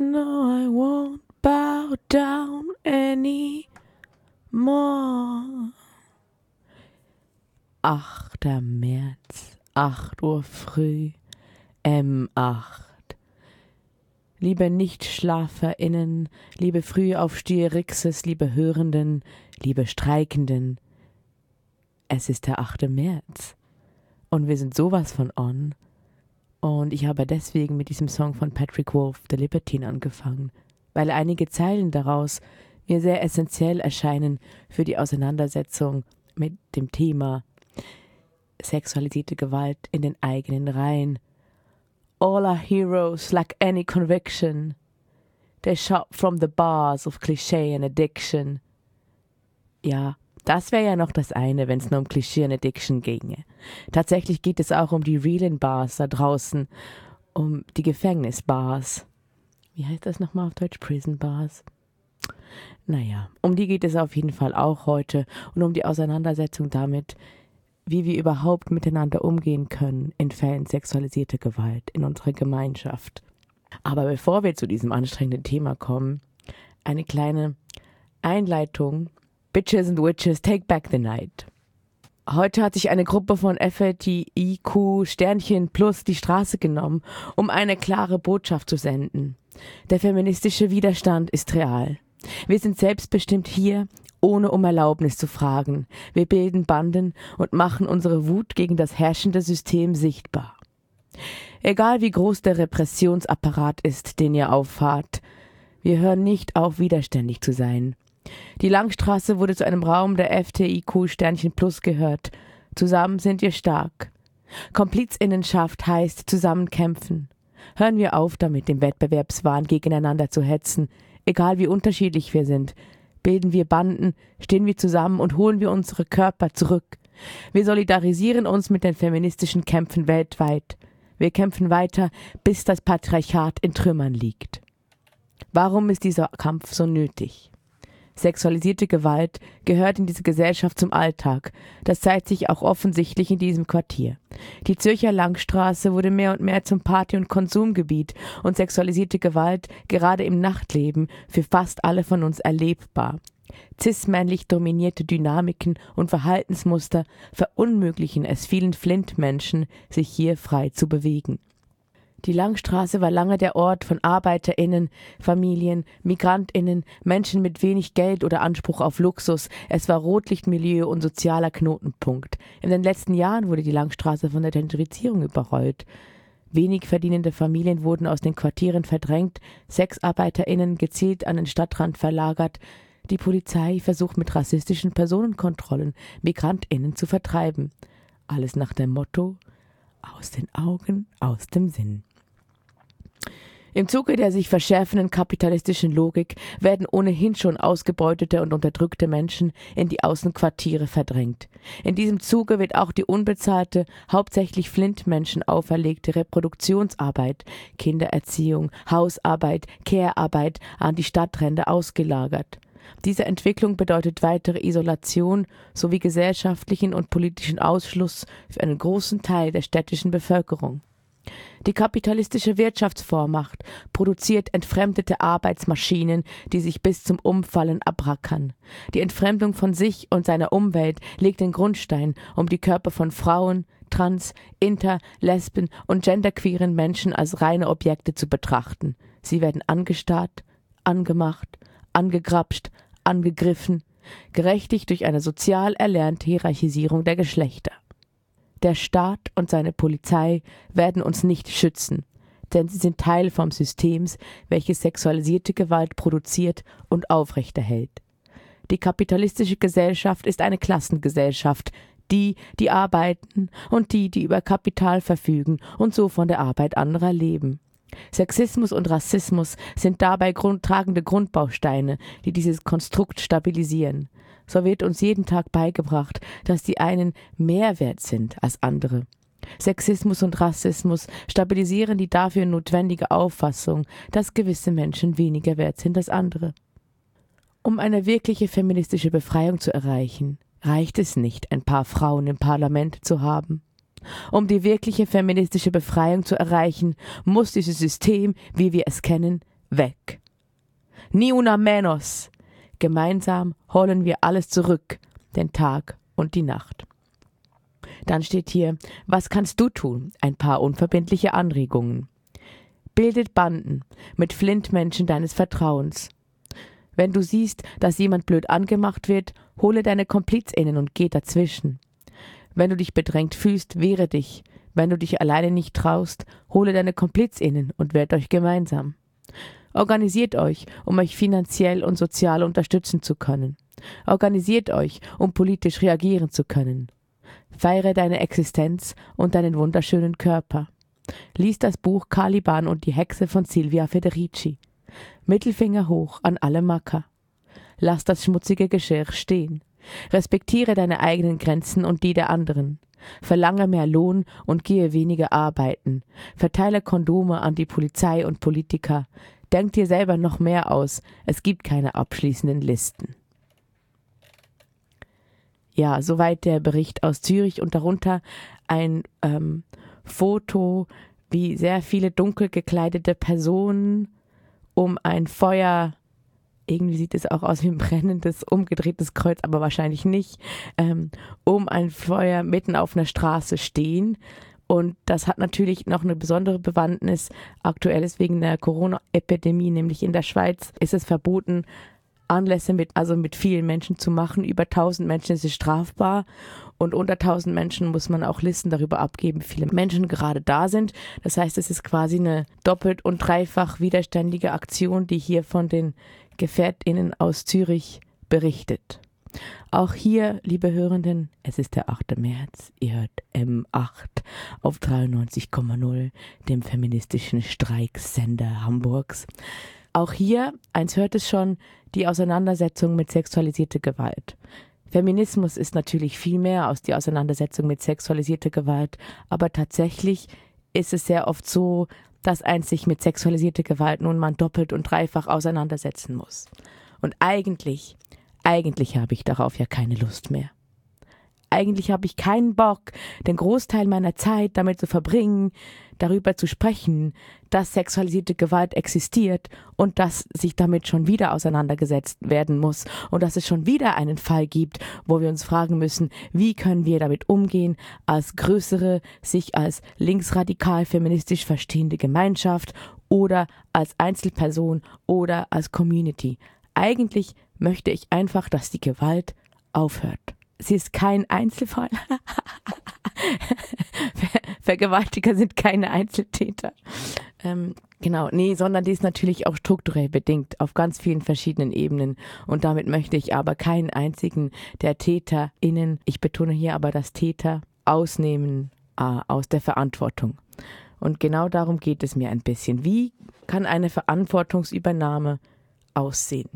No, I won't bow down anymore. 8. März, 8 Uhr früh, M8. Liebe NichtschlaferInnen, liebe Frühaufsteherixes, liebe Hörenden, liebe Streikenden, es ist der 8. März und wir sind sowas von on. Und ich habe deswegen mit diesem Song von Patrick Wolf, The Libertine, angefangen, weil einige Zeilen daraus mir sehr essentiell erscheinen für die Auseinandersetzung mit dem Thema sexualisierte Gewalt in den eigenen Reihen. All our heroes lack any conviction. They shot from the bars of cliché and addiction. Ja, das wäre ja noch das eine, wenn es nur um Klischee und Addiction ginge. Tatsächlich geht es auch um die realen Bars da draußen, um die Gefängnisbars. Wie heißt das nochmal auf Deutsch? Prison Bars. Naja, um die geht es auf jeden Fall auch heute und um die Auseinandersetzung damit, wie wir überhaupt miteinander umgehen können in Fällen sexualisierter Gewalt in unserer Gemeinschaft. Aber bevor wir zu diesem anstrengenden Thema kommen, eine kleine Einleitung Bitches and Witches Take Back the Night. Heute hat sich eine Gruppe von FLTIQ Sternchen Plus die Straße genommen, um eine klare Botschaft zu senden. Der feministische Widerstand ist real. Wir sind selbstbestimmt hier, ohne um Erlaubnis zu fragen. Wir bilden Banden und machen unsere Wut gegen das herrschende System sichtbar. Egal wie groß der Repressionsapparat ist, den ihr auffahrt, wir hören nicht auf, widerständig zu sein. Die Langstraße wurde zu einem Raum der FTIQ Sternchen Plus gehört. Zusammen sind wir stark. Komplizinnenschaft heißt zusammenkämpfen. Hören wir auf damit, im Wettbewerbswahn gegeneinander zu hetzen, egal wie unterschiedlich wir sind. Bilden wir Banden, stehen wir zusammen und holen wir unsere Körper zurück. Wir solidarisieren uns mit den feministischen Kämpfen weltweit. Wir kämpfen weiter, bis das Patriarchat in Trümmern liegt. Warum ist dieser Kampf so nötig? Sexualisierte Gewalt gehört in diese Gesellschaft zum Alltag. Das zeigt sich auch offensichtlich in diesem Quartier. Die Zürcher Langstraße wurde mehr und mehr zum Party- und Konsumgebiet und sexualisierte Gewalt, gerade im Nachtleben, für fast alle von uns erlebbar. Cis-männlich dominierte Dynamiken und Verhaltensmuster verunmöglichen es vielen Flint-Menschen, sich hier frei zu bewegen. Die Langstraße war lange der Ort von ArbeiterInnen, Familien, MigrantInnen, Menschen mit wenig Geld oder Anspruch auf Luxus. Es war Rotlichtmilieu und sozialer Knotenpunkt. In den letzten Jahren wurde die Langstraße von der Gentrifizierung überrollt. Wenig verdienende Familien wurden aus den Quartieren verdrängt, SexarbeiterInnen gezielt an den Stadtrand verlagert. Die Polizei versucht mit rassistischen Personenkontrollen MigrantInnen zu vertreiben. Alles nach dem Motto: aus den Augen, aus dem Sinn. Im Zuge der sich verschärfenden kapitalistischen Logik werden ohnehin schon ausgebeutete und unterdrückte Menschen in die Außenquartiere verdrängt. In diesem Zuge wird auch die unbezahlte, hauptsächlich Flintmenschen auferlegte Reproduktionsarbeit, Kindererziehung, Hausarbeit, Care-Arbeit an die Stadtränder ausgelagert. Diese Entwicklung bedeutet weitere Isolation sowie gesellschaftlichen und politischen Ausschluss für einen großen Teil der städtischen Bevölkerung. Die kapitalistische Wirtschaftsvormacht produziert entfremdete Arbeitsmaschinen, die sich bis zum Umfallen abrackern. Die Entfremdung von sich und seiner Umwelt legt den Grundstein, um die Körper von Frauen, trans, inter, lesben und genderqueeren Menschen als reine Objekte zu betrachten. Sie werden angestarrt, angemacht, angegrapscht, angegriffen, gerechtigt durch eine sozial erlernte Hierarchisierung der Geschlechter. Der Staat und seine Polizei werden uns nicht schützen, denn sie sind Teil vom Systems, welches sexualisierte Gewalt produziert und aufrechterhält. Die kapitalistische Gesellschaft ist eine Klassengesellschaft, die, die arbeiten und die, die über Kapital verfügen und so von der Arbeit anderer leben. Sexismus und Rassismus sind dabei grund tragende Grundbausteine, die dieses Konstrukt stabilisieren so wird uns jeden Tag beigebracht, dass die einen mehr wert sind als andere. Sexismus und Rassismus stabilisieren die dafür notwendige Auffassung, dass gewisse Menschen weniger wert sind als andere. Um eine wirkliche feministische Befreiung zu erreichen, reicht es nicht, ein paar Frauen im Parlament zu haben. Um die wirkliche feministische Befreiung zu erreichen, muss dieses System, wie wir es kennen, weg. Ni una menos. Gemeinsam holen wir alles zurück, den Tag und die Nacht. Dann steht hier, was kannst du tun? Ein paar unverbindliche Anregungen. Bildet Banden mit Flintmenschen deines Vertrauens. Wenn du siehst, dass jemand blöd angemacht wird, hole deine KomplizInnen und geh dazwischen. Wenn du dich bedrängt fühlst, wehre dich. Wenn du dich alleine nicht traust, hole deine KomplizInnen und wehrt euch gemeinsam. Organisiert euch, um euch finanziell und sozial unterstützen zu können. Organisiert euch, um politisch reagieren zu können. Feiere deine Existenz und deinen wunderschönen Körper. Lies das Buch Caliban und die Hexe von Silvia Federici. Mittelfinger hoch an alle Macker. Lass das schmutzige Geschirr stehen. Respektiere deine eigenen Grenzen und die der anderen. Verlange mehr Lohn und gehe weniger arbeiten. Verteile Kondome an die Polizei und Politiker. Denk dir selber noch mehr aus. Es gibt keine abschließenden Listen. Ja, soweit der Bericht aus Zürich und darunter ein ähm, Foto, wie sehr viele dunkel gekleidete Personen um ein Feuer irgendwie sieht es auch aus wie ein brennendes, umgedrehtes Kreuz, aber wahrscheinlich nicht, ähm, um ein Feuer mitten auf einer Straße stehen. Und das hat natürlich noch eine besondere Bewandtnis. Aktuell ist wegen der Corona-Epidemie, nämlich in der Schweiz, ist es verboten, Anlässe mit, also mit vielen Menschen zu machen. Über 1000 Menschen ist es strafbar. Und unter 1000 Menschen muss man auch Listen darüber abgeben, wie viele Menschen gerade da sind. Das heißt, es ist quasi eine doppelt und dreifach widerständige Aktion, die hier von den GefährtInnen aus Zürich berichtet. Auch hier, liebe Hörenden, es ist der 8. März, ihr hört M8 auf 93,0, dem feministischen Streiksender Hamburgs. Auch hier, eins hört es schon, die Auseinandersetzung mit sexualisierter Gewalt. Feminismus ist natürlich viel mehr als die Auseinandersetzung mit sexualisierter Gewalt, aber tatsächlich ist es sehr oft so, dass eins sich mit sexualisierter Gewalt nun mal doppelt und dreifach auseinandersetzen muss. Und eigentlich, eigentlich habe ich darauf ja keine Lust mehr. Eigentlich habe ich keinen Bock, den Großteil meiner Zeit damit zu verbringen, darüber zu sprechen, dass sexualisierte Gewalt existiert und dass sich damit schon wieder auseinandergesetzt werden muss und dass es schon wieder einen Fall gibt, wo wir uns fragen müssen, wie können wir damit umgehen als größere, sich als linksradikal feministisch verstehende Gemeinschaft oder als Einzelperson oder als Community. Eigentlich möchte ich einfach, dass die Gewalt aufhört sie ist kein Einzelfall. Vergewaltiger sind keine Einzeltäter. Ähm, genau, nee, sondern die ist natürlich auch strukturell bedingt auf ganz vielen verschiedenen Ebenen. Und damit möchte ich aber keinen einzigen der TäterInnen, ich betone hier aber das Täter, ausnehmen äh, aus der Verantwortung. Und genau darum geht es mir ein bisschen. Wie kann eine Verantwortungsübernahme aussehen?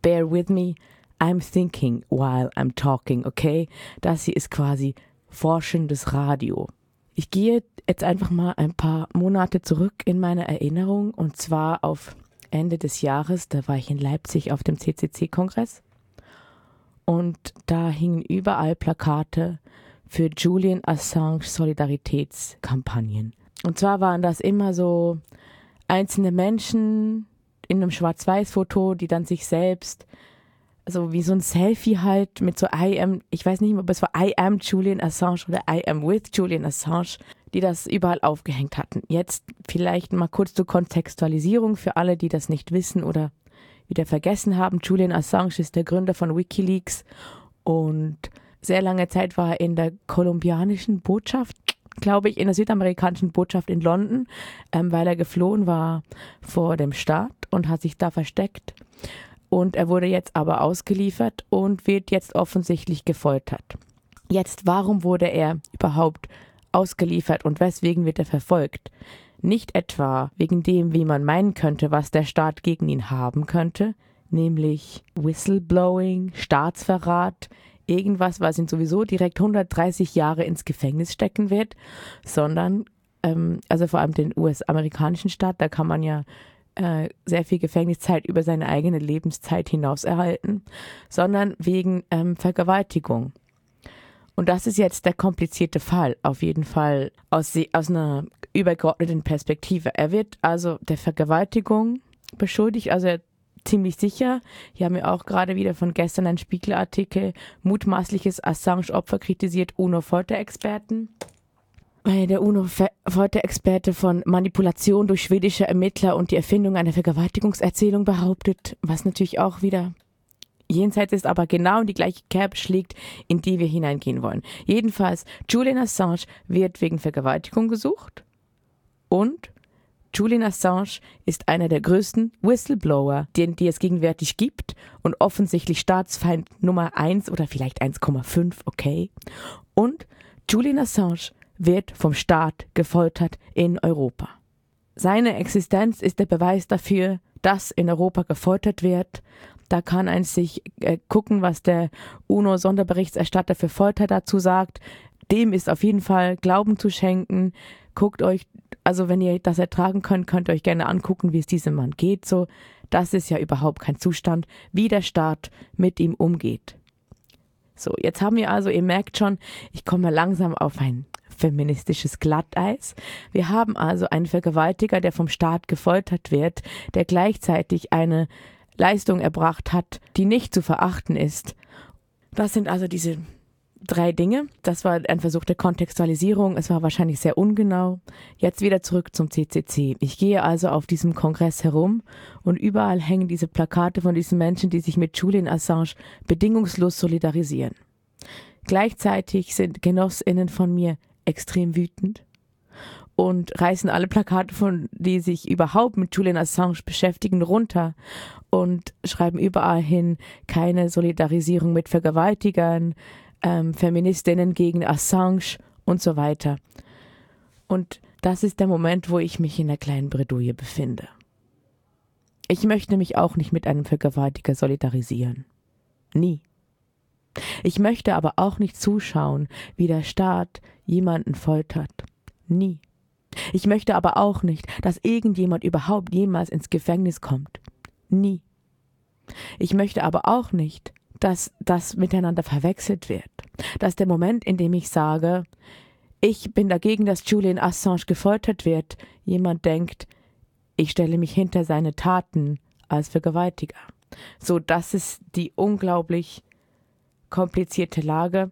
Bear with me, I'm thinking while I'm talking, okay? Das hier ist quasi forschendes Radio. Ich gehe jetzt einfach mal ein paar Monate zurück in meine Erinnerung und zwar auf Ende des Jahres, da war ich in Leipzig auf dem CCC-Kongress und da hingen überall Plakate für Julian Assange Solidaritätskampagnen. Und zwar waren das immer so einzelne Menschen in einem Schwarz-Weiß-Foto, die dann sich selbst also wie so ein Selfie halt mit so I am, ich weiß nicht mehr, ob es war I am Julian Assange oder I am with Julian Assange, die das überall aufgehängt hatten. Jetzt vielleicht mal kurz zur Kontextualisierung für alle, die das nicht wissen oder wieder vergessen haben. Julian Assange ist der Gründer von Wikileaks und sehr lange Zeit war er in der kolumbianischen Botschaft, glaube ich, in der südamerikanischen Botschaft in London, ähm, weil er geflohen war vor dem Staat und hat sich da versteckt und er wurde jetzt aber ausgeliefert und wird jetzt offensichtlich gefoltert. Jetzt, warum wurde er überhaupt ausgeliefert und weswegen wird er verfolgt? Nicht etwa wegen dem, wie man meinen könnte, was der Staat gegen ihn haben könnte, nämlich Whistleblowing, Staatsverrat, irgendwas, was ihn sowieso direkt 130 Jahre ins Gefängnis stecken wird, sondern, ähm, also vor allem den US-amerikanischen Staat, da kann man ja äh, sehr viel Gefängniszeit über seine eigene Lebenszeit hinaus erhalten, sondern wegen ähm, Vergewaltigung. Und das ist jetzt der komplizierte Fall, auf jeden Fall aus, aus einer übergeordneten Perspektive. Er wird also der Vergewaltigung beschuldigt, also ziemlich sicher. Hier haben wir auch gerade wieder von gestern einen Spiegelartikel, mutmaßliches Assange-Opfer kritisiert UNO-Folterexperten. Der UNO-Folterexperte von Manipulation durch schwedische Ermittler und die Erfindung einer Vergewaltigungserzählung behauptet, was natürlich auch wieder jenseits ist, aber genau in die gleiche Kerbe schlägt, in die wir hineingehen wollen. Jedenfalls, Julian Assange wird wegen Vergewaltigung gesucht und Julian Assange ist einer der größten Whistleblower, den, die es gegenwärtig gibt und offensichtlich Staatsfeind Nummer 1 oder vielleicht 1,5, okay. Und Julian Assange wird vom Staat gefoltert in Europa. Seine Existenz ist der Beweis dafür, dass in Europa gefoltert wird. Da kann ein sich äh, gucken, was der UNO-Sonderberichterstatter für Folter dazu sagt. Dem ist auf jeden Fall Glauben zu schenken. Guckt euch also wenn ihr das ertragen könnt, könnt ihr euch gerne angucken, wie es diesem Mann geht. So, das ist ja überhaupt kein Zustand, wie der Staat mit ihm umgeht. So, jetzt haben wir also, ihr merkt schon, ich komme langsam auf ein feministisches Glatteis. Wir haben also einen Vergewaltiger, der vom Staat gefoltert wird, der gleichzeitig eine Leistung erbracht hat, die nicht zu verachten ist. Das sind also diese drei Dinge. Das war ein Versuch der Kontextualisierung. Es war wahrscheinlich sehr ungenau. Jetzt wieder zurück zum CCC. Ich gehe also auf diesem Kongress herum und überall hängen diese Plakate von diesen Menschen, die sich mit Julian Assange bedingungslos solidarisieren. Gleichzeitig sind Genossinnen von mir extrem wütend und reißen alle Plakate von, die sich überhaupt mit Julian Assange beschäftigen, runter und schreiben überall hin keine Solidarisierung mit Vergewaltigern, ähm, Feministinnen gegen Assange und so weiter. Und das ist der Moment, wo ich mich in der kleinen Bredouille befinde. Ich möchte mich auch nicht mit einem Vergewaltiger solidarisieren. Nie. Ich möchte aber auch nicht zuschauen, wie der Staat jemanden foltert. Nie. Ich möchte aber auch nicht, dass irgendjemand überhaupt jemals ins Gefängnis kommt. Nie. Ich möchte aber auch nicht, dass das miteinander verwechselt wird. Dass der Moment, in dem ich sage, ich bin dagegen, dass Julian Assange gefoltert wird, jemand denkt, ich stelle mich hinter seine Taten als Vergewaltiger. So, das ist die unglaublich komplizierte Lage,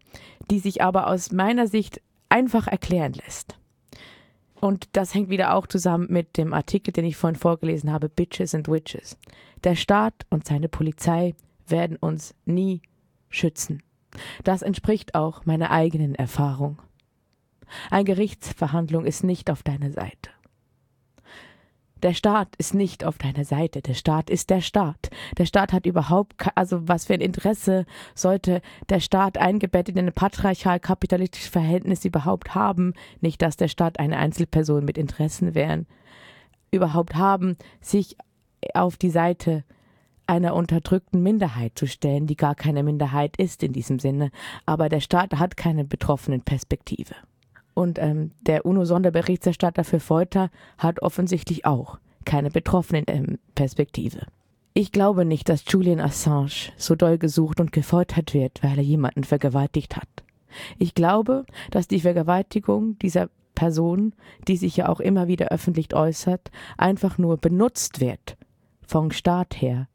die sich aber aus meiner Sicht einfach erklären lässt. Und das hängt wieder auch zusammen mit dem Artikel, den ich vorhin vorgelesen habe, Bitches and Witches. Der Staat und seine Polizei werden uns nie schützen. Das entspricht auch meiner eigenen Erfahrung. Eine Gerichtsverhandlung ist nicht auf deiner Seite. Der Staat ist nicht auf deiner Seite. Der Staat ist der Staat. Der Staat hat überhaupt, also was für ein Interesse sollte der Staat eingebettet in ein patriarchal-kapitalistisches Verhältnis überhaupt haben? Nicht, dass der Staat eine Einzelperson mit Interessen wären, überhaupt haben, sich auf die Seite einer unterdrückten Minderheit zu stellen, die gar keine Minderheit ist in diesem Sinne. Aber der Staat hat keine betroffenen Perspektive. Und ähm, der UNO-Sonderberichterstatter für Folter hat offensichtlich auch keine betroffenen ähm, Perspektive. Ich glaube nicht, dass Julian Assange so doll gesucht und gefoltert wird, weil er jemanden vergewaltigt hat. Ich glaube, dass die Vergewaltigung dieser Person, die sich ja auch immer wieder öffentlich äußert, einfach nur benutzt wird vom Staat her,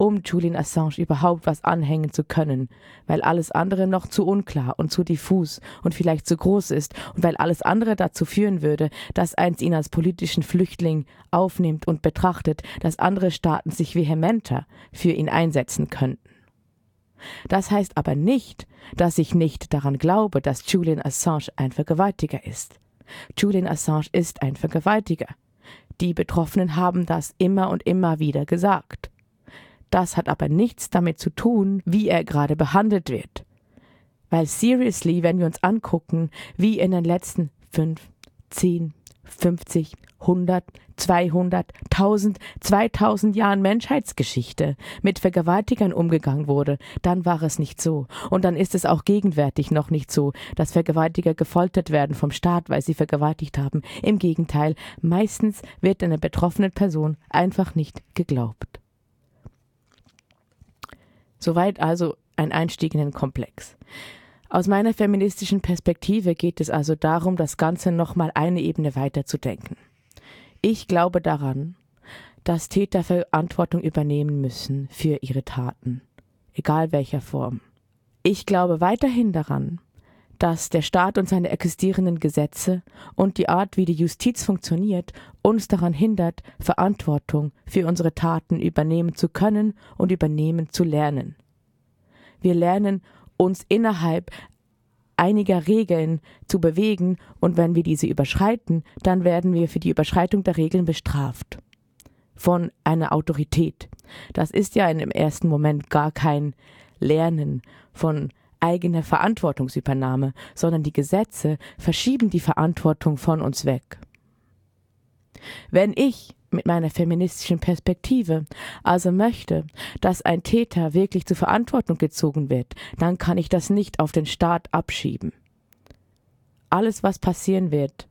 um Julian Assange überhaupt was anhängen zu können, weil alles andere noch zu unklar und zu diffus und vielleicht zu groß ist und weil alles andere dazu führen würde, dass eins ihn als politischen Flüchtling aufnimmt und betrachtet, dass andere Staaten sich vehementer für ihn einsetzen könnten. Das heißt aber nicht, dass ich nicht daran glaube, dass Julian Assange ein Vergewaltiger ist. Julian Assange ist ein Vergewaltiger. Die Betroffenen haben das immer und immer wieder gesagt. Das hat aber nichts damit zu tun, wie er gerade behandelt wird. Weil seriously, wenn wir uns angucken, wie in den letzten fünf, zehn, 50, 100, 200, 1000, 2000 Jahren Menschheitsgeschichte mit Vergewaltigern umgegangen wurde, dann war es nicht so. Und dann ist es auch gegenwärtig noch nicht so, dass Vergewaltiger gefoltert werden vom Staat, weil sie vergewaltigt haben. Im Gegenteil, meistens wird einer betroffenen Person einfach nicht geglaubt. Soweit also ein Einstieg in den Komplex. Aus meiner feministischen Perspektive geht es also darum, das Ganze nochmal eine Ebene weiter zu denken. Ich glaube daran, dass Täter Verantwortung übernehmen müssen für ihre Taten, egal welcher Form. Ich glaube weiterhin daran, dass der Staat und seine existierenden Gesetze und die Art, wie die Justiz funktioniert, uns daran hindert, Verantwortung für unsere Taten übernehmen zu können und übernehmen zu lernen. Wir lernen uns innerhalb einiger Regeln zu bewegen und wenn wir diese überschreiten, dann werden wir für die Überschreitung der Regeln bestraft von einer Autorität. Das ist ja im ersten Moment gar kein Lernen von eigene Verantwortungsübernahme, sondern die Gesetze verschieben die Verantwortung von uns weg. Wenn ich mit meiner feministischen Perspektive also möchte, dass ein Täter wirklich zur Verantwortung gezogen wird, dann kann ich das nicht auf den Staat abschieben. Alles, was passieren wird,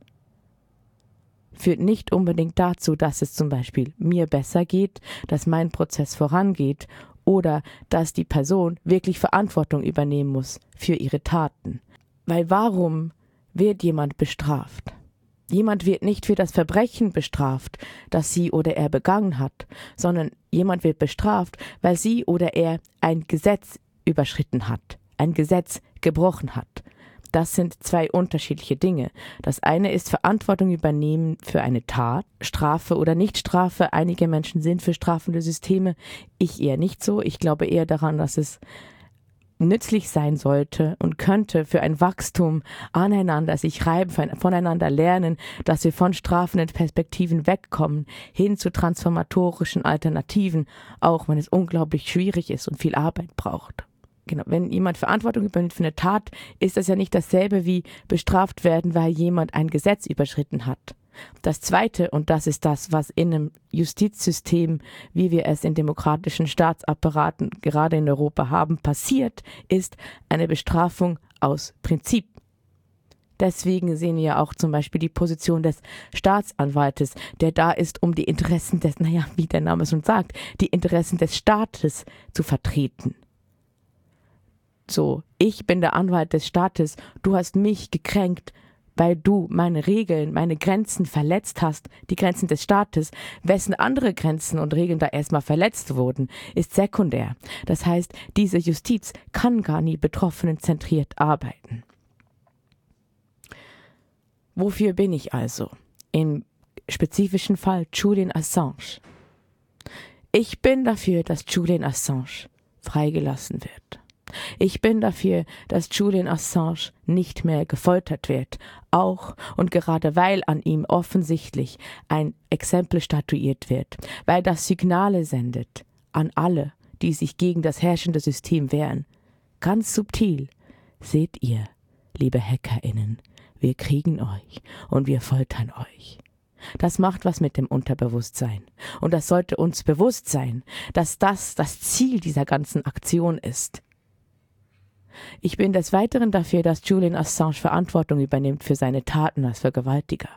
führt nicht unbedingt dazu, dass es zum Beispiel mir besser geht, dass mein Prozess vorangeht oder dass die Person wirklich Verantwortung übernehmen muss für ihre Taten. Weil warum wird jemand bestraft? Jemand wird nicht für das Verbrechen bestraft, das sie oder er begangen hat, sondern jemand wird bestraft, weil sie oder er ein Gesetz überschritten hat, ein Gesetz gebrochen hat. Das sind zwei unterschiedliche Dinge. Das eine ist Verantwortung übernehmen für eine Tat, Strafe oder Nichtstrafe. Einige Menschen sind für strafende Systeme, ich eher nicht so. Ich glaube eher daran, dass es nützlich sein sollte und könnte für ein Wachstum aneinander sich reiben, voneinander lernen, dass wir von strafenden Perspektiven wegkommen, hin zu transformatorischen Alternativen, auch wenn es unglaublich schwierig ist und viel Arbeit braucht genau, wenn jemand Verantwortung übernimmt für eine Tat, ist das ja nicht dasselbe wie bestraft werden, weil jemand ein Gesetz überschritten hat. Das Zweite, und das ist das, was in einem Justizsystem, wie wir es in demokratischen Staatsapparaten gerade in Europa haben, passiert, ist eine Bestrafung aus Prinzip. Deswegen sehen wir auch zum Beispiel die Position des Staatsanwaltes, der da ist, um die Interessen des, naja, wie der Name schon sagt, die Interessen des Staates zu vertreten. So, ich bin der Anwalt des Staates, du hast mich gekränkt, weil du meine Regeln, meine Grenzen verletzt hast, die Grenzen des Staates, wessen andere Grenzen und Regeln da erstmal verletzt wurden, ist sekundär. Das heißt, diese Justiz kann gar nie betroffenen zentriert arbeiten. Wofür bin ich also? Im spezifischen Fall Julian Assange. Ich bin dafür, dass Julian Assange freigelassen wird. Ich bin dafür, dass Julian Assange nicht mehr gefoltert wird, auch und gerade weil an ihm offensichtlich ein Exempel statuiert wird, weil das Signale sendet an alle, die sich gegen das herrschende System wehren. Ganz subtil, seht ihr, liebe Hackerinnen, wir kriegen euch und wir foltern euch. Das macht was mit dem Unterbewusstsein. Und das sollte uns bewusst sein, dass das das Ziel dieser ganzen Aktion ist. Ich bin des Weiteren dafür, dass Julian Assange Verantwortung übernimmt für seine Taten als Vergewaltiger.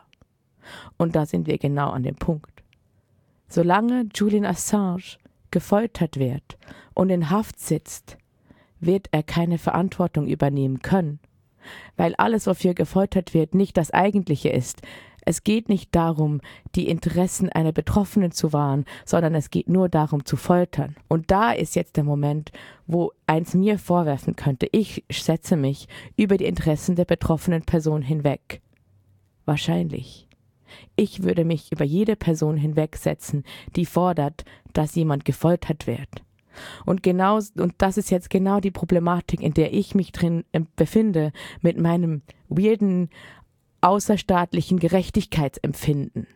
Und da sind wir genau an dem Punkt. Solange Julian Assange gefoltert wird und in Haft sitzt, wird er keine Verantwortung übernehmen können, weil alles, wofür gefoltert wird, nicht das Eigentliche ist, es geht nicht darum, die Interessen einer Betroffenen zu wahren, sondern es geht nur darum zu foltern. Und da ist jetzt der Moment, wo eins mir vorwerfen könnte, ich setze mich über die Interessen der betroffenen Person hinweg. Wahrscheinlich. Ich würde mich über jede Person hinwegsetzen, die fordert, dass jemand gefoltert wird. Und genau, und das ist jetzt genau die Problematik, in der ich mich drin äh, befinde, mit meinem weirden außerstaatlichen Gerechtigkeitsempfinden.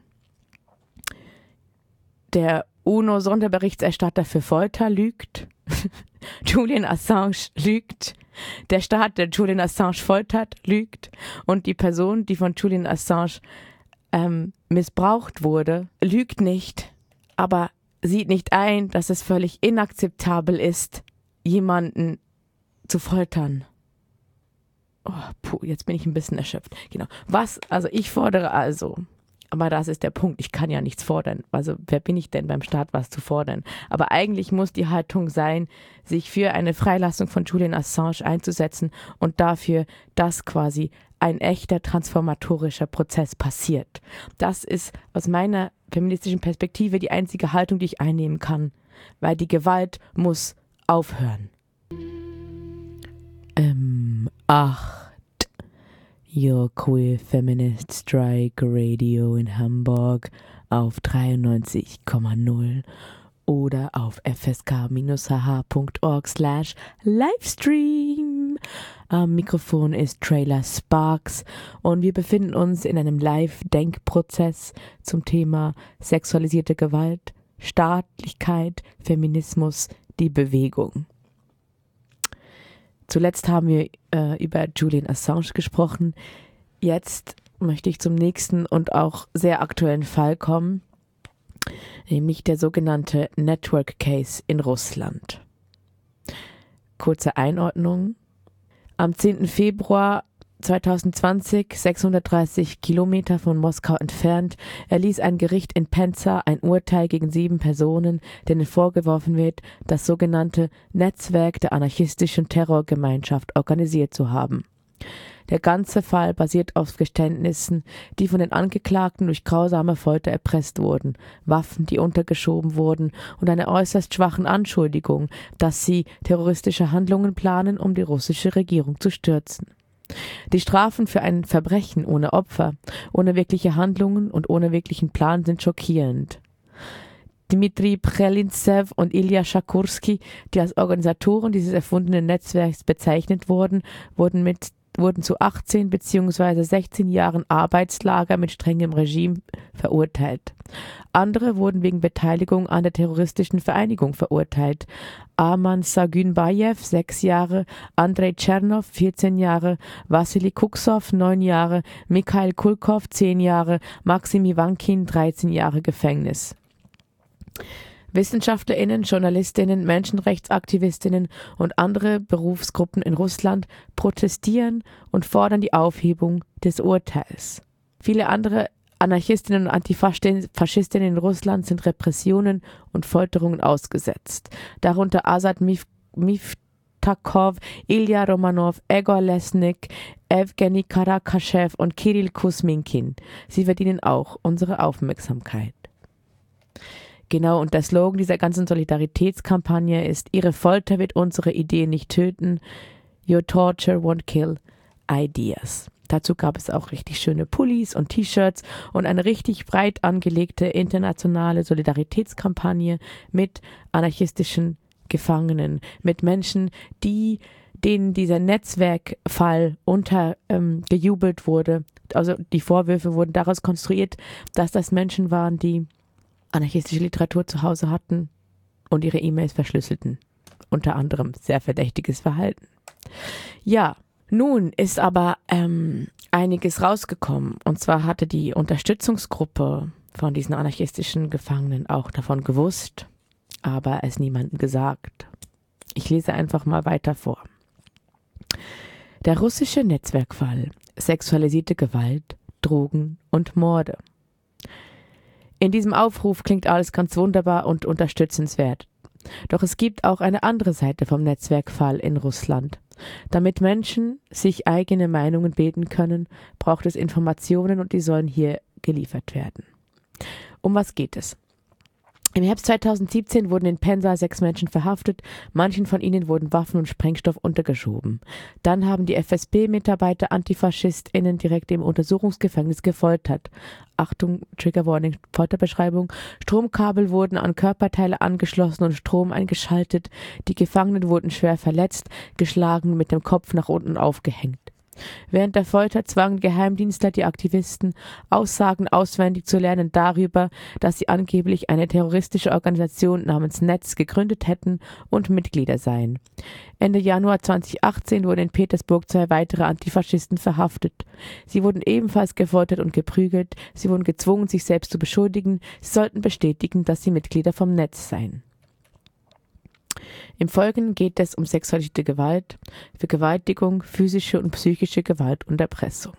Der UNO-Sonderberichterstatter für Folter lügt. Julian Assange lügt. Der Staat, der Julian Assange foltert, lügt. Und die Person, die von Julian Assange ähm, missbraucht wurde, lügt nicht, aber sieht nicht ein, dass es völlig inakzeptabel ist, jemanden zu foltern. Oh, puh, jetzt bin ich ein bisschen erschöpft. Genau. Was, also ich fordere also, aber das ist der Punkt, ich kann ja nichts fordern. Also wer bin ich denn beim Staat, was zu fordern? Aber eigentlich muss die Haltung sein, sich für eine Freilassung von Julian Assange einzusetzen und dafür, dass quasi ein echter transformatorischer Prozess passiert. Das ist aus meiner feministischen Perspektive die einzige Haltung, die ich einnehmen kann, weil die Gewalt muss aufhören. Ähm, acht. Your Queer Feminist Strike Radio in Hamburg auf 93,0 oder auf fsk-hh.org slash Livestream. Am Mikrofon ist Trailer Sparks und wir befinden uns in einem Live-Denkprozess zum Thema sexualisierte Gewalt, Staatlichkeit, Feminismus, die Bewegung. Zuletzt haben wir äh, über Julian Assange gesprochen. Jetzt möchte ich zum nächsten und auch sehr aktuellen Fall kommen nämlich der sogenannte Network Case in Russland. Kurze Einordnung. Am 10. Februar 2020, 630 Kilometer von Moskau entfernt, erließ ein Gericht in Penza ein Urteil gegen sieben Personen, denen vorgeworfen wird, das sogenannte Netzwerk der anarchistischen Terrorgemeinschaft organisiert zu haben. Der ganze Fall basiert auf Geständnissen, die von den Angeklagten durch grausame Folter erpresst wurden, Waffen, die untergeschoben wurden und einer äußerst schwachen Anschuldigung, dass sie terroristische Handlungen planen, um die russische Regierung zu stürzen. Die Strafen für ein Verbrechen ohne Opfer, ohne wirkliche Handlungen und ohne wirklichen Plan sind schockierend. Dmitri Prelintsev und Ilya Shakursky, die als Organisatoren dieses erfundenen Netzwerks bezeichnet wurden, wurden mit wurden zu 18 bzw. 16 Jahren Arbeitslager mit strengem Regime verurteilt. Andere wurden wegen Beteiligung an der terroristischen Vereinigung verurteilt. Arman Sagünbayev sechs Jahre, Andrei Tschernow 14 Jahre, Wassili Kuksov neun Jahre, Mikhail Kulkov zehn Jahre, Maxim Ivankin 13 Jahre Gefängnis. Wissenschaftlerinnen, Journalistinnen, Menschenrechtsaktivistinnen und andere Berufsgruppen in Russland protestieren und fordern die Aufhebung des Urteils. Viele andere Anarchistinnen und Antifaschistinnen in Russland sind Repressionen und Folterungen ausgesetzt, darunter Asad Mif Miftakov, Ilya Romanov, Egor Lesnik, Evgeny Karakashev und Kirill Kusminkin. Sie verdienen auch unsere Aufmerksamkeit. Genau, und der Slogan dieser ganzen Solidaritätskampagne ist, Ihre Folter wird unsere Ideen nicht töten. Your torture won't kill ideas. Dazu gab es auch richtig schöne Pullis und T-Shirts und eine richtig breit angelegte internationale Solidaritätskampagne mit anarchistischen Gefangenen, mit Menschen, die denen dieser Netzwerkfall untergejubelt ähm, wurde. Also die Vorwürfe wurden daraus konstruiert, dass das Menschen waren, die anarchistische Literatur zu Hause hatten und ihre E-Mails verschlüsselten. Unter anderem sehr verdächtiges Verhalten. Ja, nun ist aber ähm, einiges rausgekommen. Und zwar hatte die Unterstützungsgruppe von diesen anarchistischen Gefangenen auch davon gewusst, aber es niemandem gesagt. Ich lese einfach mal weiter vor. Der russische Netzwerkfall, sexualisierte Gewalt, Drogen und Morde. In diesem Aufruf klingt alles ganz wunderbar und unterstützenswert. Doch es gibt auch eine andere Seite vom Netzwerkfall in Russland. Damit Menschen sich eigene Meinungen bilden können, braucht es Informationen und die sollen hier geliefert werden. Um was geht es? Im Herbst 2017 wurden in Pensa sechs Menschen verhaftet, manchen von ihnen wurden Waffen und Sprengstoff untergeschoben. Dann haben die FSB-Mitarbeiter AntifaschistInnen direkt im Untersuchungsgefängnis gefoltert. Achtung, Trigger Warning, Folterbeschreibung. Stromkabel wurden an Körperteile angeschlossen und Strom eingeschaltet. Die Gefangenen wurden schwer verletzt, geschlagen, mit dem Kopf nach unten aufgehängt. Während der Folter zwangen Geheimdienstler die Aktivisten, Aussagen auswendig zu lernen darüber, dass sie angeblich eine terroristische Organisation namens Netz gegründet hätten und Mitglieder seien. Ende Januar 2018 wurden in Petersburg zwei weitere Antifaschisten verhaftet. Sie wurden ebenfalls gefoltert und geprügelt, sie wurden gezwungen, sich selbst zu beschuldigen, sie sollten bestätigen, dass sie Mitglieder vom Netz seien. Im Folgenden geht es um sexualisierte Gewalt, Vergewaltigung, physische und psychische Gewalt und Erpressung.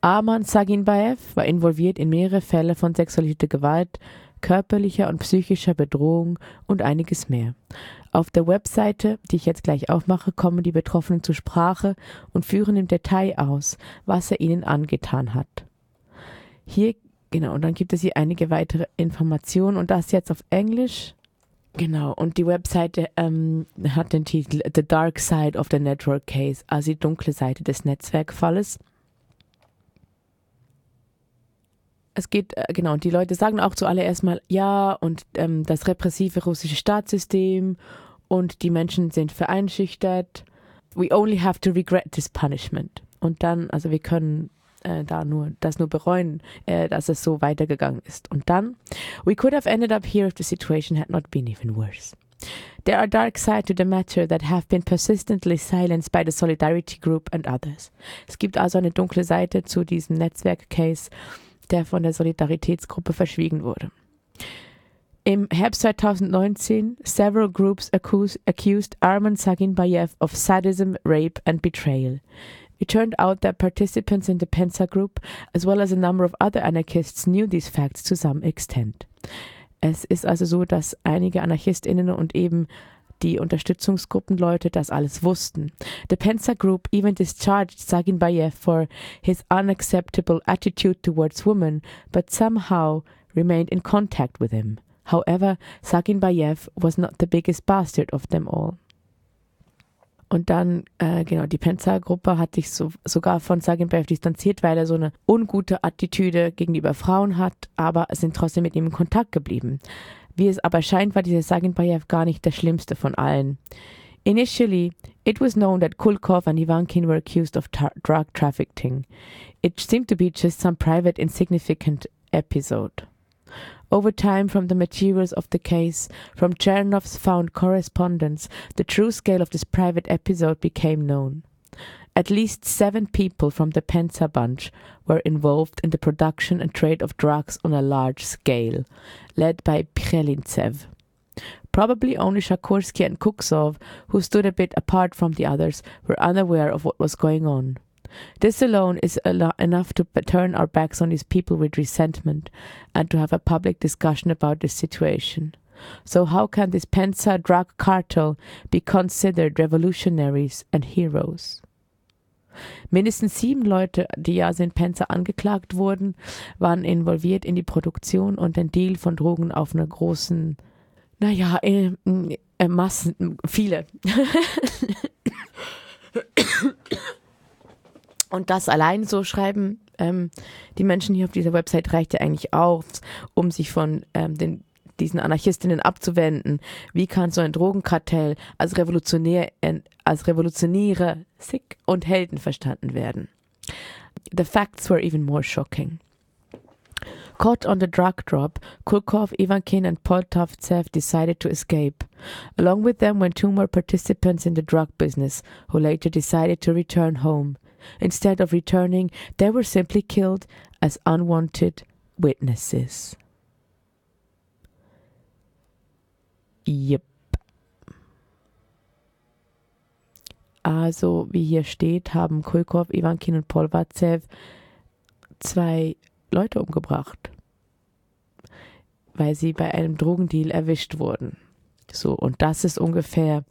Arman Saginbaev war involviert in mehrere Fälle von sexualisierter Gewalt, körperlicher und psychischer Bedrohung und einiges mehr. Auf der Webseite, die ich jetzt gleich aufmache, kommen die Betroffenen zur Sprache und führen im Detail aus, was er ihnen angetan hat. Hier, genau, und dann gibt es hier einige weitere Informationen und das jetzt auf Englisch. Genau, und die Webseite ähm, hat den Titel The Dark Side of the Network Case, also die dunkle Seite des Netzwerkfalles. Es geht, äh, genau, und die Leute sagen auch zuallererst mal, ja, und ähm, das repressive russische Staatssystem und die Menschen sind vereinschüchtert. We only have to regret this punishment. Und dann, also wir können äh, da nur das nur bereuen, äh, dass es so weitergegangen ist. Und dann, we could have ended up here if the situation had not been even worse. There are dark sides to the matter that have been persistently silenced by the Solidarity Group and others. Es gibt also eine dunkle Seite zu diesem Netzwerk-Case, der von der Solidaritätsgruppe verschwiegen wurde. Im Herbst 2019, several groups accused, accused Arman Saginbayev of sadism, rape and betrayal. It turned out that participants in the Pensa group, as well as a number of other anarchists, knew these facts to some extent. Es ist also so, dass einige AnarchistInnen und eben die Unterstützungsgruppenleute das alles wussten. The Pensa Group even discharged Sagin Bayev for his unacceptable attitude towards women, but somehow remained in contact with him. However, Sagin Bayev was not the biggest bastard of them all. Und dann, äh, genau, die Penza-Gruppe hat sich so, sogar von Saginbayev distanziert, weil er so eine ungute Attitüde gegenüber Frauen hat, aber sind trotzdem mit ihm in Kontakt geblieben. Wie es aber scheint, war dieser Saginbayev gar nicht der schlimmste von allen. Initially, it was known that Kulkov and Ivankin were accused of drug trafficking. It seemed to be just some private, insignificant episode. Over time, from the materials of the case, from Chernov's found correspondence, the true scale of this private episode became known. At least seven people from the Penza bunch were involved in the production and trade of drugs on a large scale, led by Prelintsev. Probably only Shakursky and Kuksov, who stood a bit apart from the others, were unaware of what was going on. This alone is enough to turn our backs on these people with resentment and to have a public discussion about this situation. So, how can this Pensa drug cartel be considered revolutionaries and heroes? Mindestens sieben Leute, die ja in Penza angeklagt wurden, waren involviert in die Produktion und den Deal von Drogen auf einer großen, naja, äh, äh, Massen, viele. Und das allein so schreiben ähm, die Menschen hier auf dieser Website reicht ja eigentlich aus, um sich von ähm, den, diesen Anarchistinnen abzuwenden. Wie kann so ein Drogenkartell als Revolutionär, äh, als Revolutionäre, sick und Helden verstanden werden? The facts were even more shocking. Caught on the drug drop, Kulkov, Ivankin, and Poltovtsev decided to escape. Along with them went two more participants in the drug business, who later decided to return home. Instead of returning, they were simply killed as unwanted witnesses. Yep. Also, wie hier steht, haben Kulkov, Ivankin und Polvatsev zwei Leute umgebracht, weil sie bei einem Drogendeal erwischt wurden. So, und das ist ungefähr,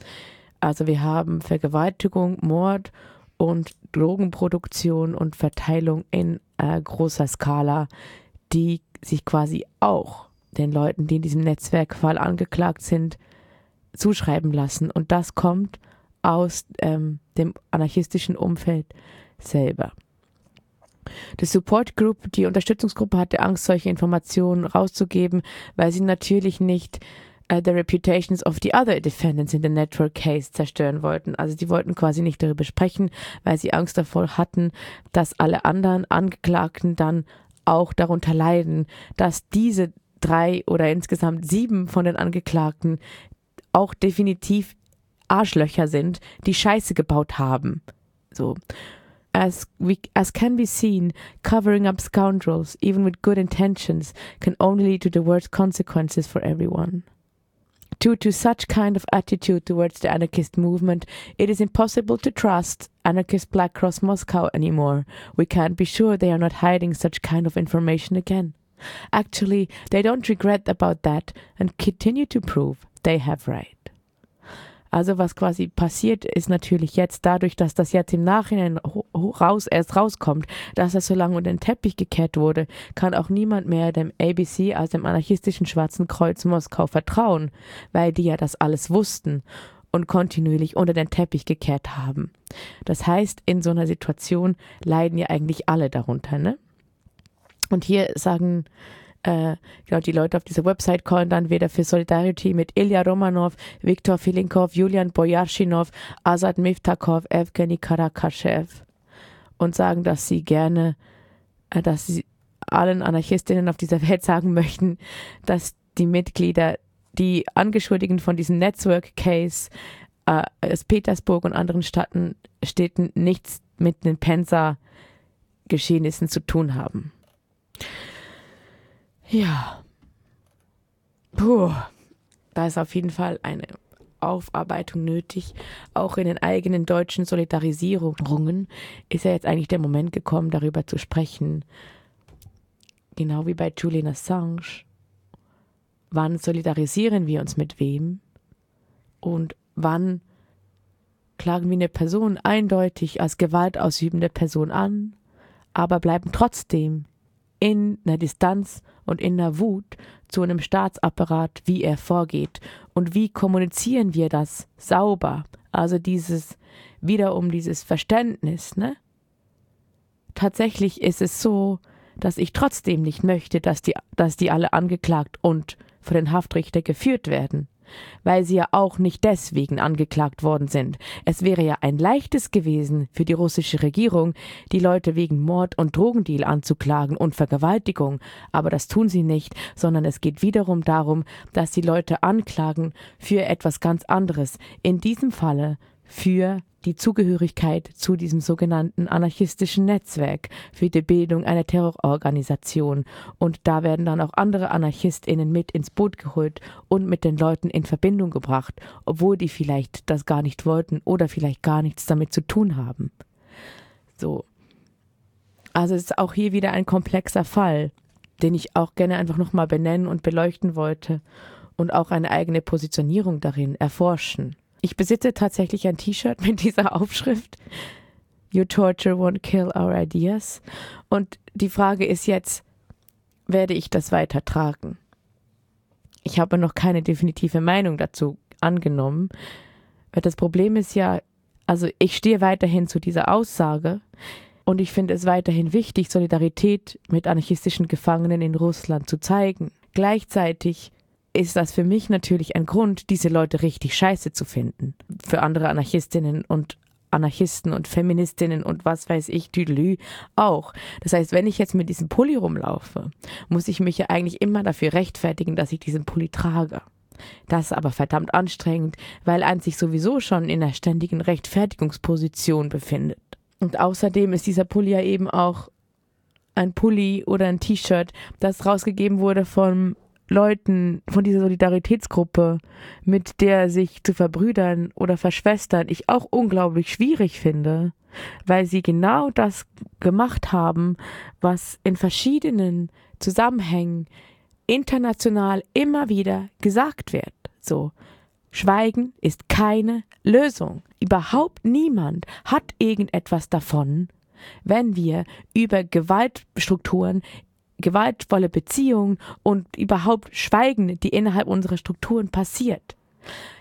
also wir haben Vergewaltigung, Mord und Drogenproduktion und Verteilung in äh, großer Skala, die sich quasi auch den Leuten, die in diesem Netzwerkfall angeklagt sind, zuschreiben lassen. Und das kommt aus ähm, dem anarchistischen Umfeld selber. Die Support Group, die Unterstützungsgruppe hatte Angst, solche Informationen rauszugeben, weil sie natürlich nicht uh, the reputations of the other defendants in the network case zerstören wollten. Also die wollten quasi nicht darüber sprechen, weil sie Angst davor hatten, dass alle anderen Angeklagten dann auch darunter leiden, dass diese drei oder insgesamt sieben von den Angeklagten auch definitiv Arschlöcher sind, die Scheiße gebaut haben. So. As, we, as can be seen, covering up scoundrels, even with good intentions, can only lead to the worst consequences for everyone. Due to such kind of attitude towards the anarchist movement, it is impossible to trust anarchist Black Cross Moscow anymore. We can't be sure they are not hiding such kind of information again. Actually, they don't regret about that and continue to prove they have right. Also was quasi passiert ist natürlich jetzt dadurch, dass das jetzt im Nachhinein raus, erst rauskommt, dass das so lange unter den Teppich gekehrt wurde, kann auch niemand mehr dem ABC, also dem anarchistischen Schwarzen Kreuz Moskau vertrauen, weil die ja das alles wussten und kontinuierlich unter den Teppich gekehrt haben. Das heißt, in so einer Situation leiden ja eigentlich alle darunter, ne? Und hier sagen äh, genau, die Leute auf dieser Website callen dann wieder für Solidarity mit Ilya Romanov, Viktor Filinkov, Julian Boyarschinov, Azad Miftakov, Evgeny Karakashev und sagen, dass sie gerne, äh, dass sie allen Anarchistinnen auf dieser Welt sagen möchten, dass die Mitglieder, die Angeschuldigten von diesem Network Case äh, aus Petersburg und anderen Städten, Städten nichts mit den Pensa-Geschehnissen zu tun haben. Ja. Puh. Da ist auf jeden Fall eine Aufarbeitung nötig. Auch in den eigenen deutschen Solidarisierungen ist ja jetzt eigentlich der Moment gekommen, darüber zu sprechen. Genau wie bei Julian Assange. Wann solidarisieren wir uns mit wem? Und wann klagen wir eine Person eindeutig als gewaltausübende Person an, aber bleiben trotzdem in einer Distanz und in der Wut zu einem Staatsapparat, wie er vorgeht und wie kommunizieren wir das sauber. Also dieses wiederum dieses Verständnis, ne? Tatsächlich ist es so, dass ich trotzdem nicht möchte, dass die, dass die alle angeklagt und vor den Haftrichter geführt werden weil sie ja auch nicht deswegen angeklagt worden sind. Es wäre ja ein leichtes gewesen für die russische Regierung, die Leute wegen Mord und Drogendeal anzuklagen und Vergewaltigung, aber das tun sie nicht, sondern es geht wiederum darum, dass sie Leute anklagen für etwas ganz anderes, in diesem Falle für die Zugehörigkeit zu diesem sogenannten anarchistischen Netzwerk für die Bildung einer Terrororganisation. Und da werden dann auch andere Anarchistinnen mit ins Boot geholt und mit den Leuten in Verbindung gebracht, obwohl die vielleicht das gar nicht wollten oder vielleicht gar nichts damit zu tun haben. So. Also es ist auch hier wieder ein komplexer Fall, den ich auch gerne einfach nochmal benennen und beleuchten wollte und auch eine eigene Positionierung darin erforschen. Ich besitze tatsächlich ein T-Shirt mit dieser Aufschrift. Your torture won't kill our ideas. Und die Frage ist jetzt, werde ich das weiter tragen? Ich habe noch keine definitive Meinung dazu angenommen. Weil das Problem ist ja, also ich stehe weiterhin zu dieser Aussage und ich finde es weiterhin wichtig, Solidarität mit anarchistischen Gefangenen in Russland zu zeigen. Gleichzeitig ist das für mich natürlich ein Grund, diese Leute richtig scheiße zu finden. Für andere Anarchistinnen und Anarchisten und Feministinnen und was weiß ich, Tüdelü auch. Das heißt, wenn ich jetzt mit diesem Pulli rumlaufe, muss ich mich ja eigentlich immer dafür rechtfertigen, dass ich diesen Pulli trage. Das ist aber verdammt anstrengend, weil ein sich sowieso schon in einer ständigen Rechtfertigungsposition befindet. Und außerdem ist dieser Pulli ja eben auch ein Pulli oder ein T-Shirt, das rausgegeben wurde vom Leuten von dieser Solidaritätsgruppe, mit der sich zu verbrüdern oder verschwestern, ich auch unglaublich schwierig finde, weil sie genau das gemacht haben, was in verschiedenen Zusammenhängen international immer wieder gesagt wird. So, Schweigen ist keine Lösung. Überhaupt niemand hat irgendetwas davon, wenn wir über Gewaltstrukturen gewaltvolle Beziehungen und überhaupt Schweigen, die innerhalb unserer Strukturen passiert.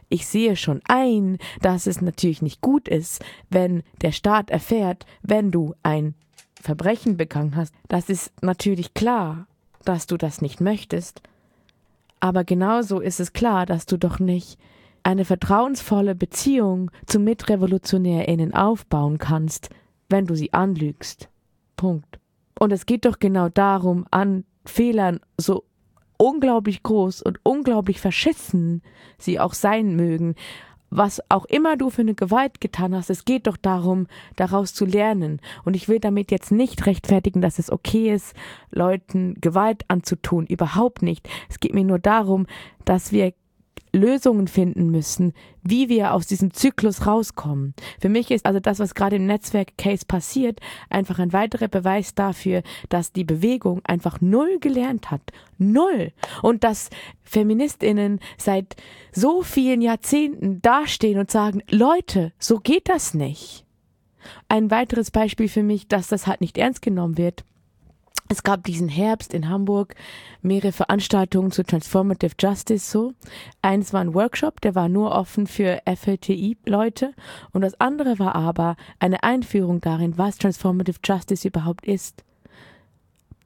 Ich sehe schon ein, dass es natürlich nicht gut ist, wenn der Staat erfährt, wenn du ein Verbrechen begangen hast. Das ist natürlich klar, dass du das nicht möchtest. Aber genauso ist es klar, dass du doch nicht eine vertrauensvolle Beziehung zu MitrevolutionärInnen aufbauen kannst, wenn du sie anlügst. Punkt. Und es geht doch genau darum, an Fehlern so unglaublich groß und unglaublich verschissen sie auch sein mögen, was auch immer du für eine Gewalt getan hast, es geht doch darum, daraus zu lernen. Und ich will damit jetzt nicht rechtfertigen, dass es okay ist, Leuten Gewalt anzutun. Überhaupt nicht. Es geht mir nur darum, dass wir Lösungen finden müssen, wie wir aus diesem Zyklus rauskommen. Für mich ist also das, was gerade im Netzwerk-Case passiert, einfach ein weiterer Beweis dafür, dass die Bewegung einfach null gelernt hat. Null. Und dass Feministinnen seit so vielen Jahrzehnten dastehen und sagen, Leute, so geht das nicht. Ein weiteres Beispiel für mich, dass das halt nicht ernst genommen wird, es gab diesen Herbst in Hamburg mehrere Veranstaltungen zu Transformative Justice so. Eins war ein Workshop, der war nur offen für FLTI-Leute und das andere war aber eine Einführung darin, was Transformative Justice überhaupt ist.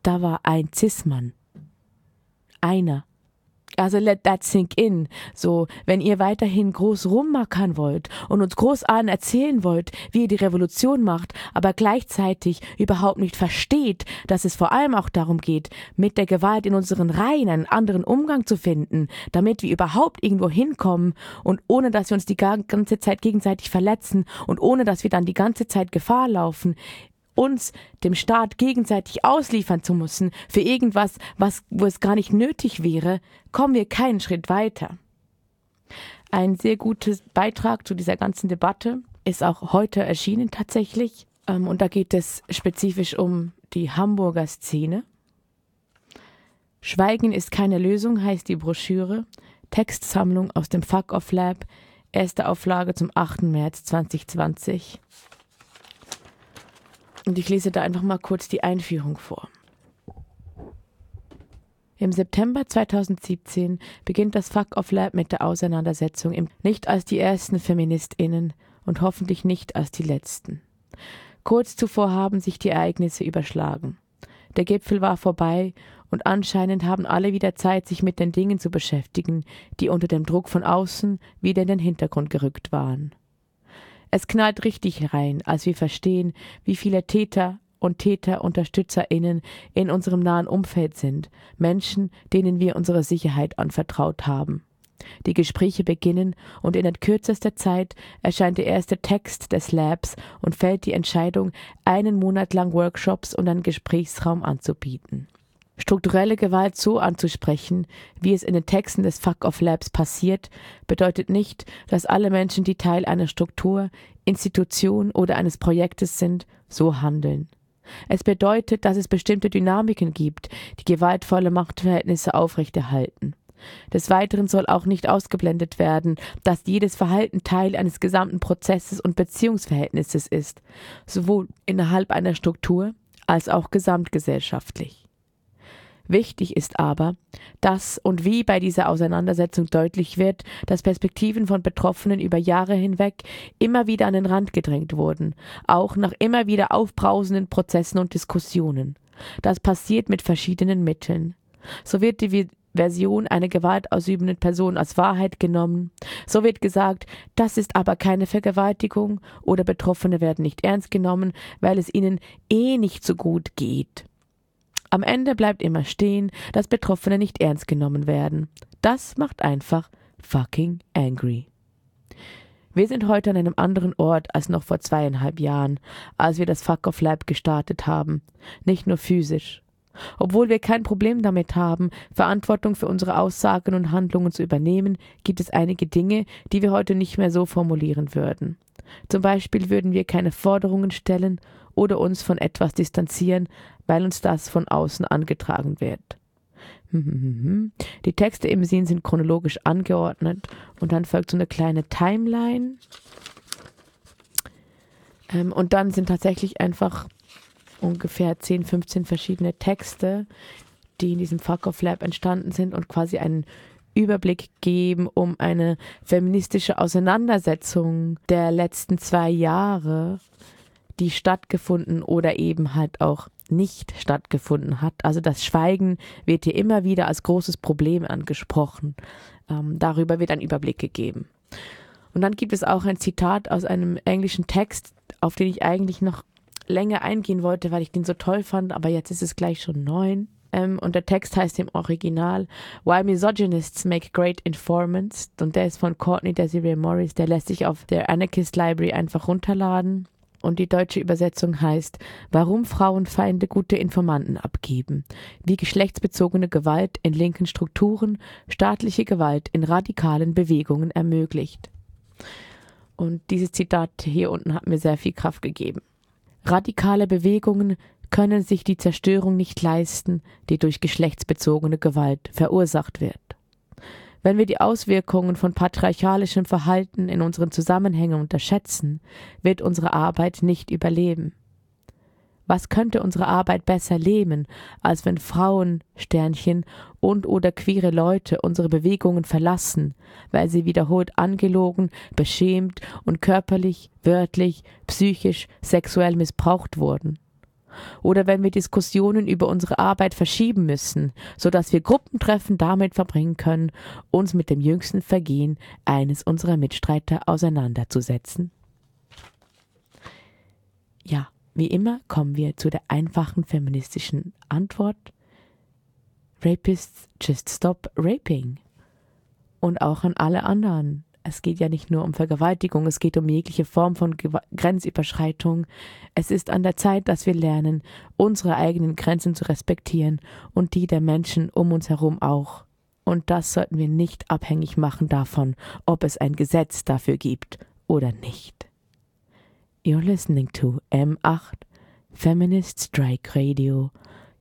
Da war ein Cis-Mann. Einer also let that sink in. So, wenn ihr weiterhin groß rummackern wollt und uns groß an erzählen wollt, wie ihr die Revolution macht, aber gleichzeitig überhaupt nicht versteht, dass es vor allem auch darum geht, mit der Gewalt in unseren Reihen einen anderen Umgang zu finden, damit wir überhaupt irgendwo hinkommen und ohne dass wir uns die ganze Zeit gegenseitig verletzen und ohne dass wir dann die ganze Zeit Gefahr laufen, uns dem Staat gegenseitig ausliefern zu müssen für irgendwas, was, wo es gar nicht nötig wäre, kommen wir keinen Schritt weiter. Ein sehr guter Beitrag zu dieser ganzen Debatte ist auch heute erschienen tatsächlich. Ähm, und da geht es spezifisch um die Hamburger Szene. Schweigen ist keine Lösung heißt die Broschüre. Textsammlung aus dem Fuck Off Lab. Erste Auflage zum 8. März 2020. Und ich lese da einfach mal kurz die Einführung vor. Im September 2017 beginnt das Fuck of Lab mit der Auseinandersetzung, im, nicht als die ersten FeministInnen und hoffentlich nicht als die letzten. Kurz zuvor haben sich die Ereignisse überschlagen. Der Gipfel war vorbei und anscheinend haben alle wieder Zeit, sich mit den Dingen zu beschäftigen, die unter dem Druck von außen wieder in den Hintergrund gerückt waren. Es knallt richtig rein, als wir verstehen, wie viele Täter und TäterunterstützerInnen in unserem nahen Umfeld sind, Menschen, denen wir unsere Sicherheit anvertraut haben. Die Gespräche beginnen und in kürzester Zeit erscheint der erste Text des Labs und fällt die Entscheidung, einen Monat lang Workshops und einen Gesprächsraum anzubieten. Strukturelle Gewalt so anzusprechen, wie es in den Texten des Fuck of Labs passiert, bedeutet nicht, dass alle Menschen, die Teil einer Struktur, Institution oder eines Projektes sind, so handeln. Es bedeutet, dass es bestimmte Dynamiken gibt, die gewaltvolle Machtverhältnisse aufrechterhalten. Des Weiteren soll auch nicht ausgeblendet werden, dass jedes Verhalten Teil eines gesamten Prozesses und Beziehungsverhältnisses ist, sowohl innerhalb einer Struktur als auch gesamtgesellschaftlich. Wichtig ist aber, dass und wie bei dieser Auseinandersetzung deutlich wird, dass Perspektiven von Betroffenen über Jahre hinweg immer wieder an den Rand gedrängt wurden, auch nach immer wieder aufbrausenden Prozessen und Diskussionen. Das passiert mit verschiedenen Mitteln. So wird die Version einer gewaltausübenden Person als Wahrheit genommen. So wird gesagt, das ist aber keine Vergewaltigung oder Betroffene werden nicht ernst genommen, weil es ihnen eh nicht so gut geht. Am Ende bleibt immer stehen, dass Betroffene nicht ernst genommen werden. Das macht einfach fucking angry. Wir sind heute an einem anderen Ort als noch vor zweieinhalb Jahren, als wir das Fuck of Lab gestartet haben. Nicht nur physisch. Obwohl wir kein Problem damit haben, Verantwortung für unsere Aussagen und Handlungen zu übernehmen, gibt es einige Dinge, die wir heute nicht mehr so formulieren würden. Zum Beispiel würden wir keine Forderungen stellen oder uns von etwas distanzieren, weil uns das von außen angetragen wird. Die Texte im Sinn sind chronologisch angeordnet und dann folgt so eine kleine Timeline. Ähm, und dann sind tatsächlich einfach ungefähr 10, 15 verschiedene Texte, die in diesem Fuck Off Lab entstanden sind und quasi einen Überblick geben, um eine feministische Auseinandersetzung der letzten zwei Jahre die stattgefunden oder eben halt auch nicht stattgefunden hat. Also das Schweigen wird hier immer wieder als großes Problem angesprochen. Ähm, darüber wird ein Überblick gegeben. Und dann gibt es auch ein Zitat aus einem englischen Text, auf den ich eigentlich noch länger eingehen wollte, weil ich den so toll fand, aber jetzt ist es gleich schon neun. Ähm, und der Text heißt im Original Why Misogynists Make Great Informants. Und der ist von Courtney Desiree Morris. Der lässt sich auf der Anarchist Library einfach runterladen. Und die deutsche Übersetzung heißt Warum Frauenfeinde gute Informanten abgeben, wie geschlechtsbezogene Gewalt in linken Strukturen staatliche Gewalt in radikalen Bewegungen ermöglicht. Und dieses Zitat hier unten hat mir sehr viel Kraft gegeben. Radikale Bewegungen können sich die Zerstörung nicht leisten, die durch geschlechtsbezogene Gewalt verursacht wird. Wenn wir die Auswirkungen von patriarchalischem Verhalten in unseren Zusammenhängen unterschätzen, wird unsere Arbeit nicht überleben. Was könnte unsere Arbeit besser lähmen, als wenn Frauen, Sternchen und oder queere Leute unsere Bewegungen verlassen, weil sie wiederholt angelogen, beschämt und körperlich, wörtlich, psychisch, sexuell missbraucht wurden? Oder wenn wir Diskussionen über unsere Arbeit verschieben müssen, so dass wir Gruppentreffen damit verbringen können, uns mit dem jüngsten Vergehen eines unserer Mitstreiter auseinanderzusetzen? Ja, wie immer kommen wir zu der einfachen feministischen Antwort. Rapists just stop raping. Und auch an alle anderen es geht ja nicht nur um Vergewaltigung, es geht um jegliche Form von Ge Grenzüberschreitung. Es ist an der Zeit, dass wir lernen, unsere eigenen Grenzen zu respektieren und die der Menschen um uns herum auch. Und das sollten wir nicht abhängig machen davon, ob es ein Gesetz dafür gibt oder nicht. You're listening to M8 Feminist Strike Radio